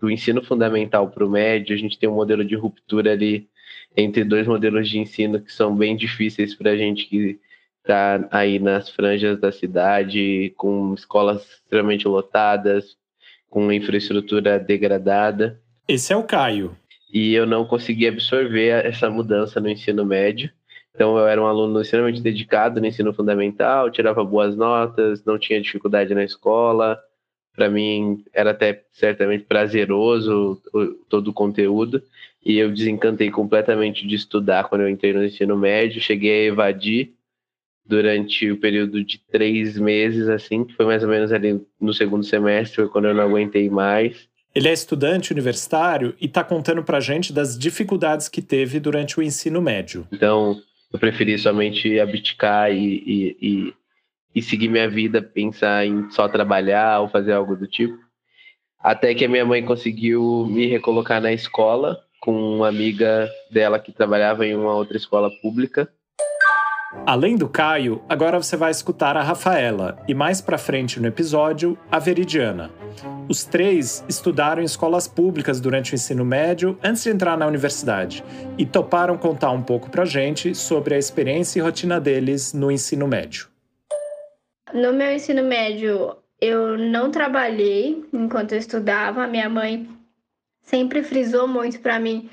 do ensino fundamental para o médio, a gente tem um modelo de ruptura ali entre dois modelos de ensino que são bem difíceis para a gente que está aí nas franjas da cidade, com escolas extremamente lotadas, com infraestrutura degradada. Esse é o Caio. E eu não consegui absorver essa mudança no ensino médio. Então, eu era um aluno extremamente dedicado no ensino fundamental, tirava boas notas, não tinha dificuldade na escola. Para mim, era até certamente prazeroso todo o conteúdo. E eu desencantei completamente de estudar quando eu entrei no ensino médio. Cheguei a evadir durante o período de três meses, assim, que foi mais ou menos ali no segundo semestre, foi quando eu não aguentei mais. Ele é estudante universitário e está contando para gente das dificuldades que teve durante o ensino médio. Então, eu preferi somente abdicar e, e, e, e seguir minha vida, pensar em só trabalhar ou fazer algo do tipo. Até que a minha mãe conseguiu me recolocar na escola com uma amiga dela que trabalhava em uma outra escola pública. Além do Caio, agora você vai escutar a Rafaela e mais para frente no episódio, a Veridiana. Os três estudaram em escolas públicas durante o ensino médio antes de entrar na universidade e toparam contar um pouco pra gente sobre a experiência e rotina deles no ensino médio. No meu ensino médio, eu não trabalhei enquanto eu estudava. Minha mãe sempre frisou muito para mim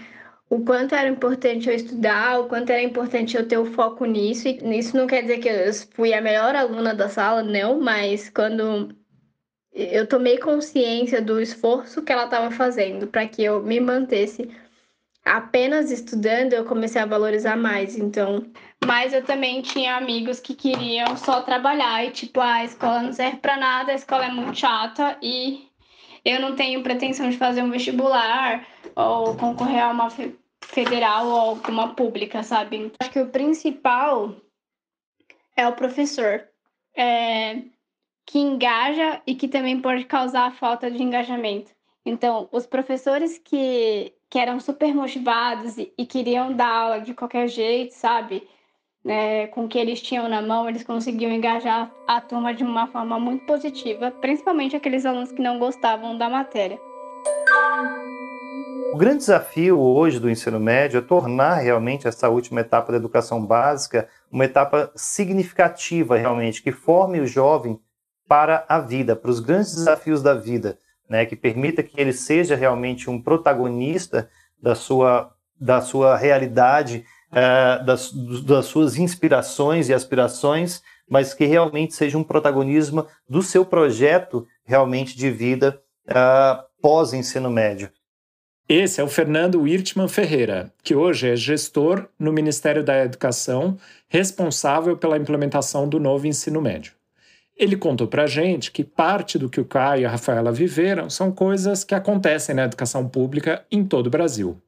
o quanto era importante eu estudar, o quanto era importante eu ter o foco nisso. E isso não quer dizer que eu fui a melhor aluna da sala, não, mas quando eu tomei consciência do esforço que ela estava fazendo para que eu me mantesse apenas estudando, eu comecei a valorizar mais. Então, mas eu também tinha amigos que queriam só trabalhar e tipo, ah, a escola não serve para nada, a escola é muito chata e eu não tenho pretensão de fazer um vestibular ou concorrer a uma federal ou alguma pública, sabe? Acho que o principal é o professor, é, que engaja e que também pode causar falta de engajamento. Então, os professores que, que eram super motivados e, e queriam dar aula de qualquer jeito, sabe? É, com o que eles tinham na mão, eles conseguiam engajar a turma de uma forma muito positiva, principalmente aqueles alunos que não gostavam da matéria. O grande desafio hoje do ensino médio é tornar realmente essa última etapa da educação básica uma etapa significativa, realmente, que forme o jovem para a vida, para os grandes desafios da vida, né, que permita que ele seja realmente um protagonista da sua, da sua realidade, uh, das, das suas inspirações e aspirações, mas que realmente seja um protagonismo do seu projeto realmente de vida uh, pós-ensino médio. Esse é o Fernando Wirtman Ferreira, que hoje é gestor no Ministério da Educação, responsável pela implementação do novo ensino médio. Ele contou para a gente que parte do que o Caio e a Rafaela viveram são coisas que acontecem na educação pública em todo o Brasil.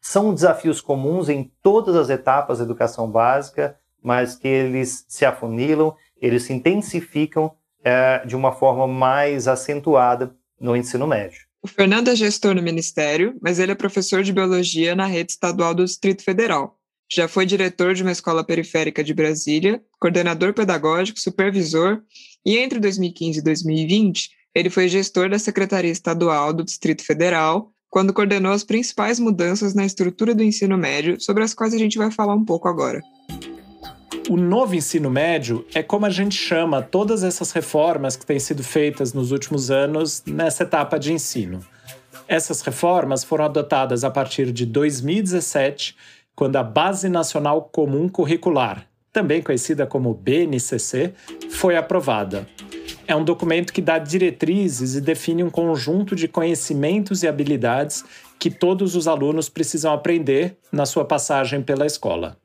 São desafios comuns em todas as etapas da educação básica, mas que eles se afunilam, eles se intensificam é, de uma forma mais acentuada no ensino médio. O Fernando é gestor no Ministério, mas ele é professor de Biologia na rede estadual do Distrito Federal. Já foi diretor de uma escola periférica de Brasília, coordenador pedagógico, supervisor, e entre 2015 e 2020, ele foi gestor da Secretaria Estadual do Distrito Federal, quando coordenou as principais mudanças na estrutura do ensino médio, sobre as quais a gente vai falar um pouco agora. O novo ensino médio é como a gente chama todas essas reformas que têm sido feitas nos últimos anos nessa etapa de ensino. Essas reformas foram adotadas a partir de 2017, quando a Base Nacional Comum Curricular, também conhecida como BNCC, foi aprovada. É um documento que dá diretrizes e define um conjunto de conhecimentos e habilidades que todos os alunos precisam aprender na sua passagem pela escola.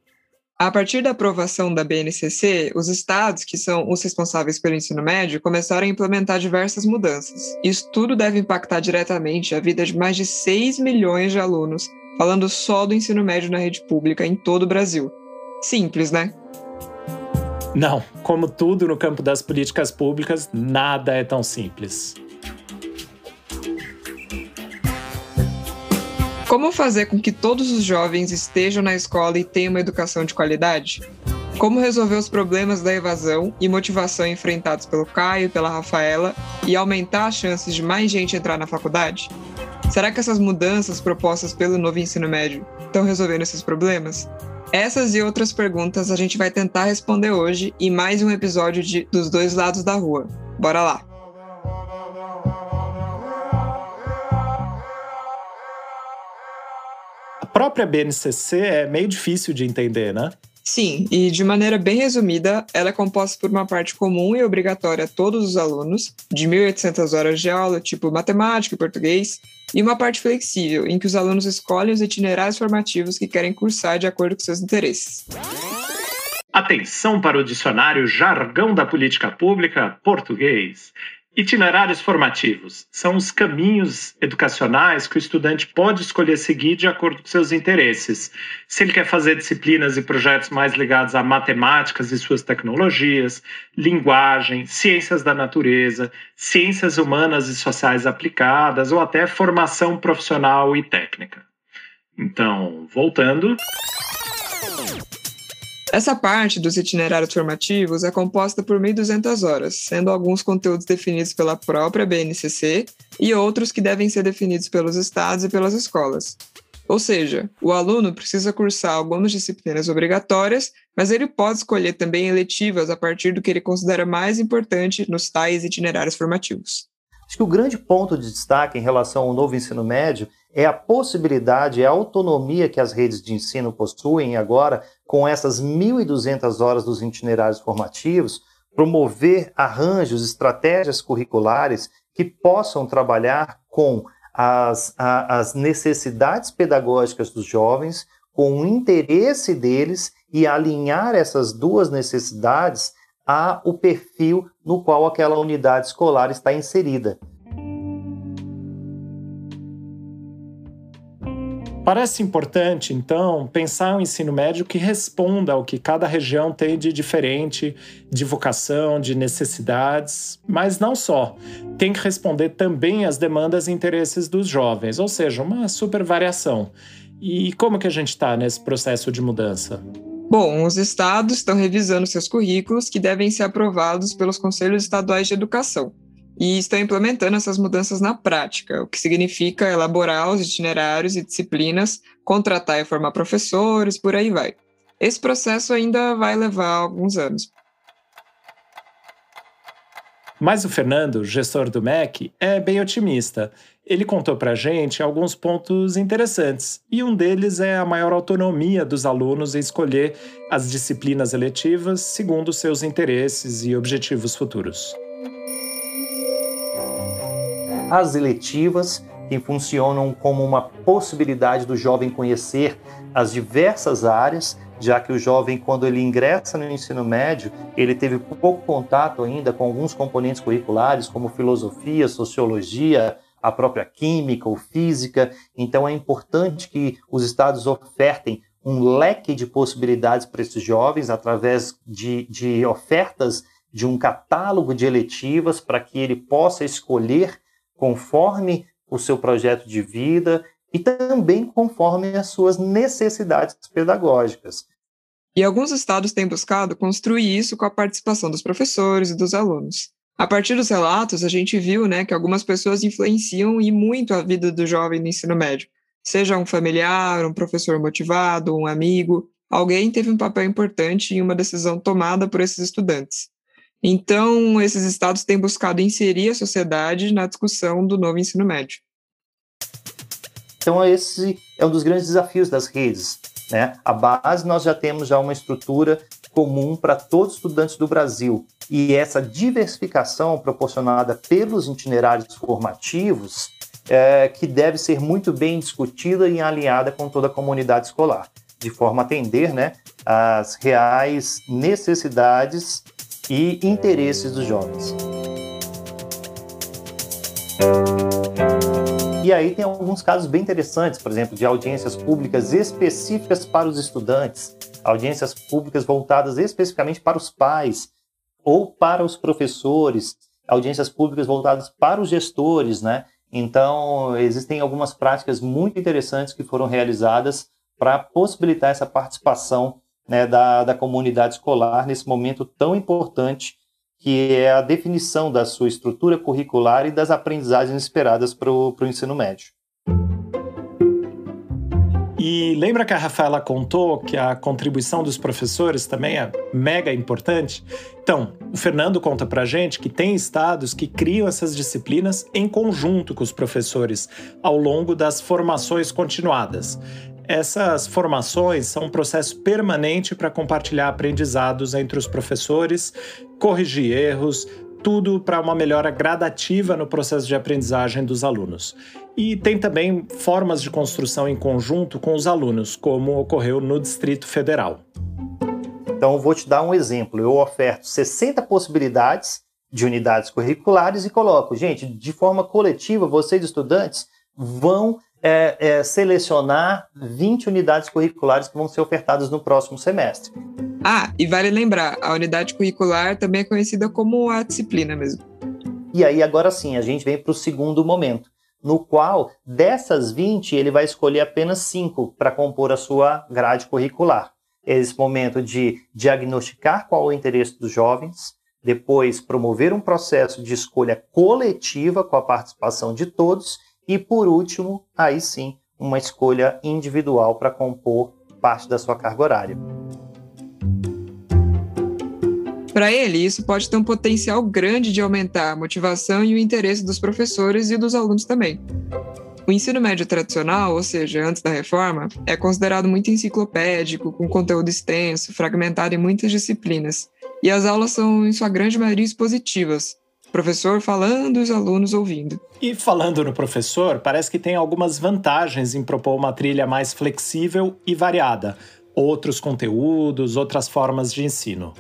A partir da aprovação da BNCC, os estados, que são os responsáveis pelo ensino médio, começaram a implementar diversas mudanças. Isso tudo deve impactar diretamente a vida de mais de 6 milhões de alunos, falando só do ensino médio na rede pública em todo o Brasil. Simples, né? Não, como tudo no campo das políticas públicas, nada é tão simples. Como fazer com que todos os jovens estejam na escola e tenham uma educação de qualidade? Como resolver os problemas da evasão e motivação enfrentados pelo Caio e pela Rafaela e aumentar as chances de mais gente entrar na faculdade? Será que essas mudanças propostas pelo novo ensino médio estão resolvendo esses problemas? Essas e outras perguntas a gente vai tentar responder hoje em mais um episódio de Dos Dois Lados da Rua. Bora lá! A própria BNCC é meio difícil de entender, né? Sim, e de maneira bem resumida, ela é composta por uma parte comum e obrigatória a todos os alunos, de 1.800 horas de aula, tipo matemática e português, e uma parte flexível, em que os alunos escolhem os itinerários formativos que querem cursar de acordo com seus interesses. Atenção para o dicionário Jargão da Política Pública Português. Itinerários formativos são os caminhos educacionais que o estudante pode escolher seguir de acordo com seus interesses. Se ele quer fazer disciplinas e projetos mais ligados a matemáticas e suas tecnologias, linguagem, ciências da natureza, ciências humanas e sociais aplicadas ou até formação profissional e técnica. Então, voltando. Essa parte dos itinerários formativos é composta por 1.200 horas, sendo alguns conteúdos definidos pela própria BNCC e outros que devem ser definidos pelos estados e pelas escolas. Ou seja, o aluno precisa cursar algumas disciplinas obrigatórias, mas ele pode escolher também eletivas a partir do que ele considera mais importante nos tais itinerários formativos. Acho que o grande ponto de destaque em relação ao novo ensino médio é a possibilidade, é a autonomia que as redes de ensino possuem agora, com essas 1.200 horas dos itinerários formativos, promover arranjos, estratégias curriculares que possam trabalhar com as, a, as necessidades pedagógicas dos jovens, com o interesse deles e alinhar essas duas necessidades a o perfil no qual aquela unidade escolar está inserida. Parece importante, então, pensar um ensino médio que responda ao que cada região tem de diferente, de vocação, de necessidades, mas não só. Tem que responder também às demandas e interesses dos jovens, ou seja, uma super variação. E como que a gente está nesse processo de mudança? Bom, os estados estão revisando seus currículos que devem ser aprovados pelos conselhos estaduais de educação e estão implementando essas mudanças na prática, o que significa elaborar os itinerários e disciplinas, contratar e formar professores, por aí vai. Esse processo ainda vai levar alguns anos. Mas o Fernando, gestor do MEC, é bem otimista ele contou para gente alguns pontos interessantes, e um deles é a maior autonomia dos alunos em escolher as disciplinas eletivas segundo seus interesses e objetivos futuros. As eletivas, que funcionam como uma possibilidade do jovem conhecer as diversas áreas, já que o jovem, quando ele ingressa no ensino médio, ele teve pouco contato ainda com alguns componentes curriculares, como filosofia, sociologia, a própria química ou física. Então é importante que os estados ofertem um leque de possibilidades para esses jovens através de, de ofertas de um catálogo de eletivas para que ele possa escolher conforme o seu projeto de vida e também conforme as suas necessidades pedagógicas. E alguns estados têm buscado construir isso com a participação dos professores e dos alunos. A partir dos relatos, a gente viu né, que algumas pessoas influenciam e muito a vida do jovem no ensino médio. Seja um familiar, um professor motivado, um amigo, alguém teve um papel importante em uma decisão tomada por esses estudantes. Então, esses estados têm buscado inserir a sociedade na discussão do novo ensino médio. Então, esse é um dos grandes desafios das redes. Né? A base, nós já temos já uma estrutura comum para todos os estudantes do Brasil. E essa diversificação proporcionada pelos itinerários formativos é, que deve ser muito bem discutida e alinhada com toda a comunidade escolar, de forma a atender né, as reais necessidades e interesses dos jovens. E aí tem alguns casos bem interessantes, por exemplo, de audiências públicas específicas para os estudantes, audiências públicas voltadas especificamente para os pais ou para os professores, audiências públicas voltadas para os gestores, né? Então, existem algumas práticas muito interessantes que foram realizadas para possibilitar essa participação né, da, da comunidade escolar nesse momento tão importante que é a definição da sua estrutura curricular e das aprendizagens esperadas para o ensino médio. E lembra que a Rafaela contou que a contribuição dos professores também é mega importante? Então, o Fernando conta pra gente que tem estados que criam essas disciplinas em conjunto com os professores ao longo das formações continuadas. Essas formações são um processo permanente para compartilhar aprendizados entre os professores, corrigir erros, tudo para uma melhora gradativa no processo de aprendizagem dos alunos. E tem também formas de construção em conjunto com os alunos, como ocorreu no Distrito Federal. Então, vou te dar um exemplo. Eu oferto 60 possibilidades de unidades curriculares e coloco, gente, de forma coletiva, vocês estudantes vão é, é, selecionar 20 unidades curriculares que vão ser ofertadas no próximo semestre. Ah, e vale lembrar, a unidade curricular também é conhecida como a disciplina mesmo. E aí, agora sim, a gente vem para o segundo momento, no qual dessas 20 ele vai escolher apenas 5 para compor a sua grade curricular. Esse momento de diagnosticar qual é o interesse dos jovens, depois promover um processo de escolha coletiva com a participação de todos e por último, aí sim, uma escolha individual para compor parte da sua carga horária. Para ele, isso pode ter um potencial grande de aumentar a motivação e o interesse dos professores e dos alunos também. O ensino médio tradicional, ou seja, antes da reforma, é considerado muito enciclopédico, com conteúdo extenso, fragmentado em muitas disciplinas. E as aulas são, em sua grande maioria, expositivas, professor falando os alunos ouvindo. E falando no professor, parece que tem algumas vantagens em propor uma trilha mais flexível e variada, outros conteúdos, outras formas de ensino.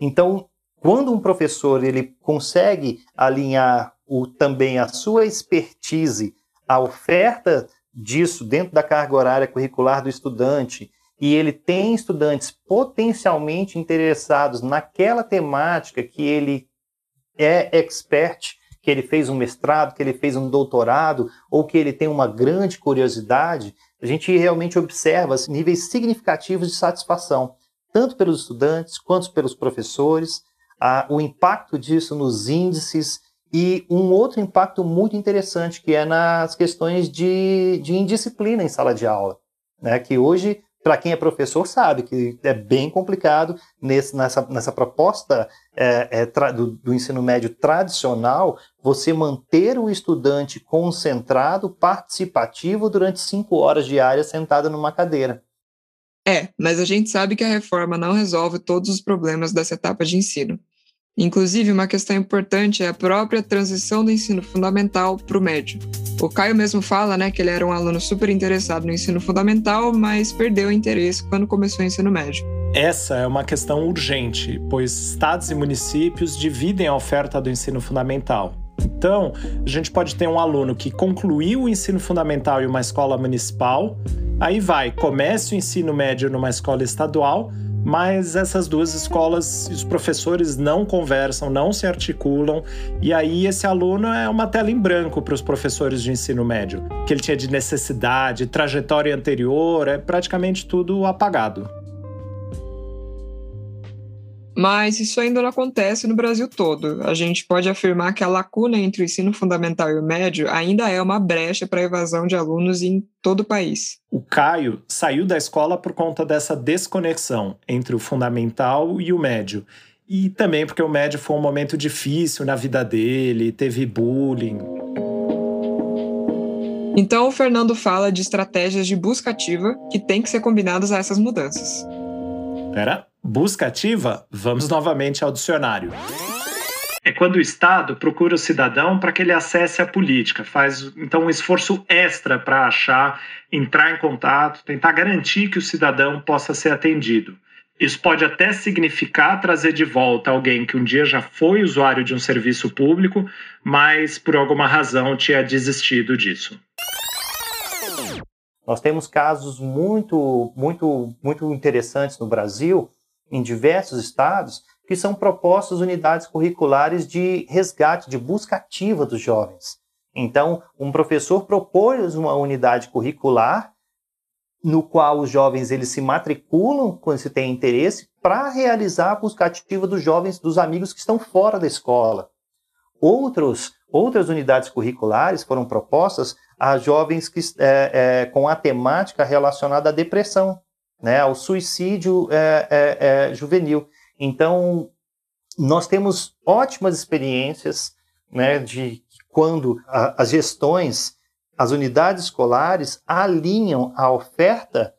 Então, quando um professor ele consegue alinhar o, também a sua expertise à oferta disso dentro da carga horária curricular do estudante e ele tem estudantes potencialmente interessados naquela temática que ele é expert, que ele fez um mestrado, que ele fez um doutorado, ou que ele tem uma grande curiosidade, a gente realmente observa assim, níveis significativos de satisfação, tanto pelos estudantes quanto pelos professores, a, o impacto disso nos índices e um outro impacto muito interessante que é nas questões de, de indisciplina em sala de aula, né? que hoje para quem é professor sabe que é bem complicado nesse, nessa, nessa proposta é, é, do, do, ensino médio tradicional você manter o estudante concentrado, participativo durante cinco horas diárias sentado numa cadeira. É, mas a gente sabe que a reforma não resolve todos os problemas dessa etapa de ensino. Inclusive, uma questão importante é a própria transição do ensino fundamental para o médio. O Caio mesmo fala né, que ele era um aluno super interessado no ensino fundamental, mas perdeu o interesse quando começou o ensino médio. Essa é uma questão urgente, pois estados e municípios dividem a oferta do ensino fundamental. Então, a gente pode ter um aluno que concluiu o ensino fundamental em uma escola municipal, aí vai, começa o ensino médio numa escola estadual, mas essas duas escolas, os professores não conversam, não se articulam, e aí esse aluno é uma tela em branco para os professores de ensino médio, que ele tinha de necessidade, trajetória anterior, é praticamente tudo apagado. Mas isso ainda não acontece no Brasil todo. A gente pode afirmar que a lacuna entre o ensino fundamental e o médio ainda é uma brecha para a evasão de alunos em todo o país. O Caio saiu da escola por conta dessa desconexão entre o fundamental e o médio. E também porque o médio foi um momento difícil na vida dele, teve bullying. Então o Fernando fala de estratégias de busca ativa que têm que ser combinadas a essas mudanças. Pera, busca ativa? Vamos novamente ao dicionário. É quando o Estado procura o cidadão para que ele acesse a política, faz então um esforço extra para achar, entrar em contato, tentar garantir que o cidadão possa ser atendido. Isso pode até significar trazer de volta alguém que um dia já foi usuário de um serviço público, mas por alguma razão tinha desistido disso. Nós temos casos muito, muito, muito interessantes no Brasil, em diversos estados, que são propostas unidades curriculares de resgate, de busca ativa dos jovens. Então, um professor propôs uma unidade curricular no qual os jovens eles se matriculam quando se tem interesse para realizar a busca ativa dos jovens, dos amigos que estão fora da escola. Outros, outras unidades curriculares foram propostas a jovens que, é, é, com a temática relacionada à depressão, né, ao suicídio é, é, é juvenil. Então, nós temos ótimas experiências né, de quando a, as gestões, as unidades escolares alinham a oferta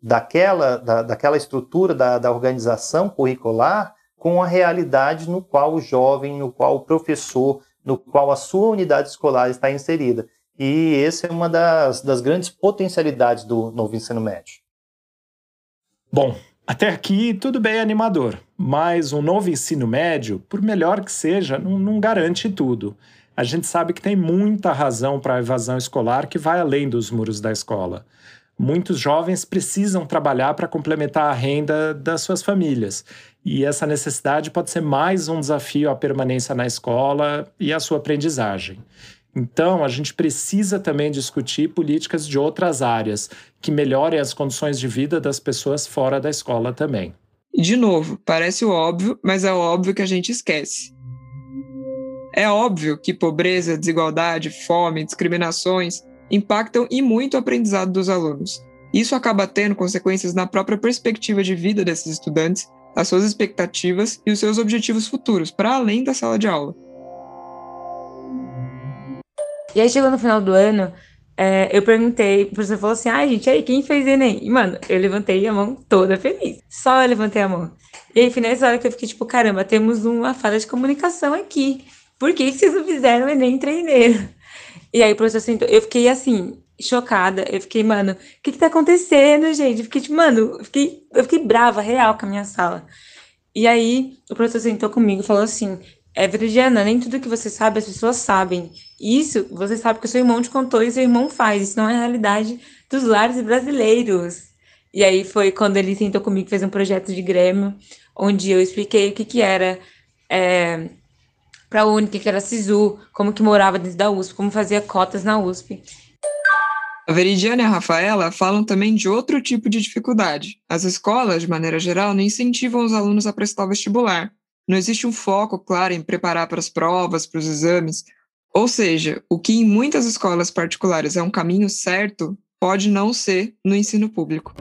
daquela, da, daquela estrutura da, da organização curricular com a realidade no qual o jovem, no qual o professor, no qual a sua unidade escolar está inserida. E essa é uma das, das grandes potencialidades do novo ensino médio. Bom, até aqui tudo bem animador, mas um novo ensino médio, por melhor que seja, não, não garante tudo. A gente sabe que tem muita razão para a evasão escolar que vai além dos muros da escola. Muitos jovens precisam trabalhar para complementar a renda das suas famílias. E essa necessidade pode ser mais um desafio à permanência na escola e à sua aprendizagem. Então, a gente precisa também discutir políticas de outras áreas que melhorem as condições de vida das pessoas fora da escola também. De novo, parece óbvio, mas é óbvio que a gente esquece. É óbvio que pobreza, desigualdade, fome, discriminações impactam e muito o aprendizado dos alunos. Isso acaba tendo consequências na própria perspectiva de vida desses estudantes, as suas expectativas e os seus objetivos futuros, para além da sala de aula. E aí chegou no final do ano, é, eu perguntei, o professor falou assim: ai, ah, gente, aí, quem fez Enem? E, mano, eu levantei a mão toda feliz. Só eu levantei a mão. E aí, foi nessa hora que eu fiquei tipo: caramba, temos uma falha de comunicação aqui. Por que vocês não fizeram Enem treineiro? E aí o professor sentou, eu fiquei assim, chocada. Eu fiquei, mano, o que que tá acontecendo, gente? Eu fiquei, tipo, mano, eu fiquei, eu fiquei brava, real, com a minha sala. E aí o professor sentou comigo e falou assim: é, Veridiana, nem tudo que você sabe as pessoas sabem. Isso você sabe que o seu irmão te contou e seu irmão faz. Isso não é a realidade dos lares brasileiros. E aí foi quando ele sentou comigo, fez um projeto de Grêmio, onde eu expliquei o que, que era é, para a o que era SISU, como que morava dentro da USP, como fazia cotas na USP. A Veridiana e a Rafaela falam também de outro tipo de dificuldade. As escolas, de maneira geral, não incentivam os alunos a prestar o vestibular não existe um foco claro em preparar para as provas, para os exames. Ou seja, o que em muitas escolas particulares é um caminho certo, pode não ser no ensino público.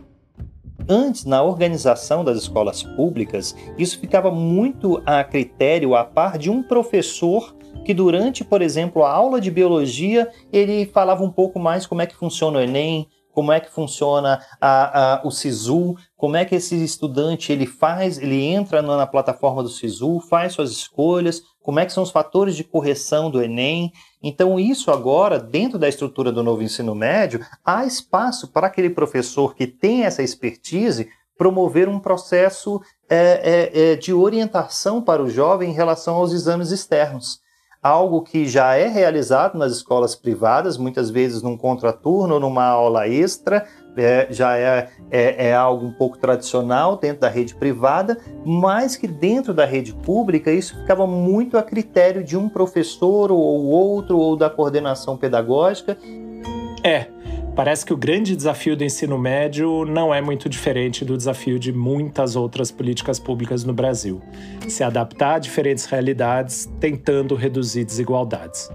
Antes, na organização das escolas públicas, isso ficava muito a critério, a par de um professor que durante, por exemplo, a aula de biologia, ele falava um pouco mais como é que funciona o Enem, como é que funciona a, a, o SISU, como é que esse estudante ele faz, ele entra na plataforma do SISU, faz suas escolhas, como é que são os fatores de correção do Enem. Então, isso agora, dentro da estrutura do novo ensino médio, há espaço para aquele professor que tem essa expertise promover um processo é, é, é, de orientação para o jovem em relação aos exames externos algo que já é realizado nas escolas privadas, muitas vezes num contraturno numa aula extra, é, já é, é, é, algo um pouco tradicional dentro da rede privada, mas que dentro da rede pública isso ficava muito a critério de um professor ou outro, ou da coordenação pedagógica. É, Parece que o grande desafio do ensino médio não é muito diferente do desafio de muitas outras políticas públicas no Brasil: se adaptar a diferentes realidades, tentando reduzir desigualdades.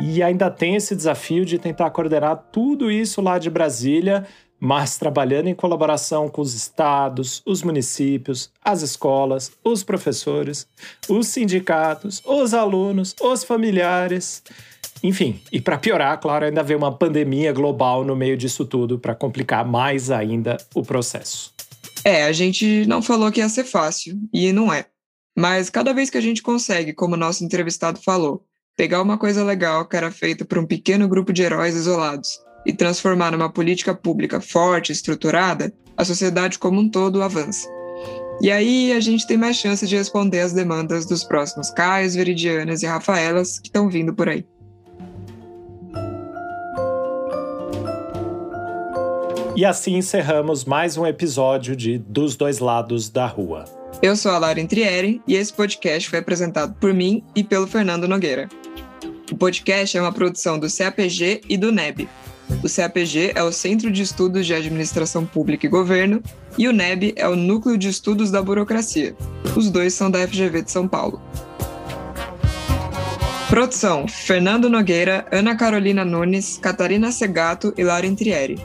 E ainda tem esse desafio de tentar coordenar tudo isso lá de Brasília, mas trabalhando em colaboração com os estados, os municípios, as escolas, os professores, os sindicatos, os alunos, os familiares. Enfim, e para piorar, claro, ainda veio uma pandemia global no meio disso tudo para complicar mais ainda o processo. É, a gente não falou que ia ser fácil, e não é. Mas cada vez que a gente consegue, como o nosso entrevistado falou, pegar uma coisa legal que era feita por um pequeno grupo de heróis isolados e transformar numa política pública forte, estruturada, a sociedade como um todo avança. E aí a gente tem mais chance de responder às demandas dos próximos Caios, Veridianas e Rafaelas que estão vindo por aí. E assim encerramos mais um episódio de Dos Dois Lados da Rua. Eu sou a Laura Entrieri e esse podcast foi apresentado por mim e pelo Fernando Nogueira. O podcast é uma produção do CAPG e do NEB. O CAPG é o Centro de Estudos de Administração Pública e Governo e o NEB é o Núcleo de Estudos da Burocracia. Os dois são da FGV de São Paulo. Produção: Fernando Nogueira, Ana Carolina Nunes, Catarina Segato e Laura Intrieri.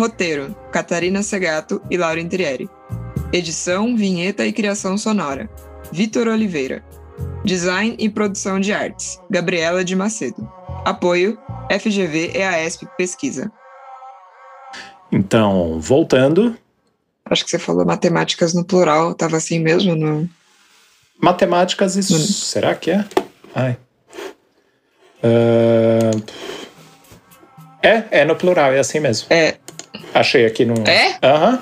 Roteiro: Catarina Segato e Laura Intrieri. Edição, vinheta e criação sonora: Vitor Oliveira. Design e produção de artes: Gabriela de Macedo. Apoio: FGV EASP Pesquisa. Então, voltando. Acho que você falou matemáticas no plural, tava assim mesmo no. Matemáticas e. No... Será que é? Ai. Uh... É, é no plural, é assim mesmo. É. Achei aqui no. É? Aham. Uhum.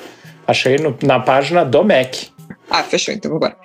Achei no, na página do MEC. Ah, fechou, então vamos embora.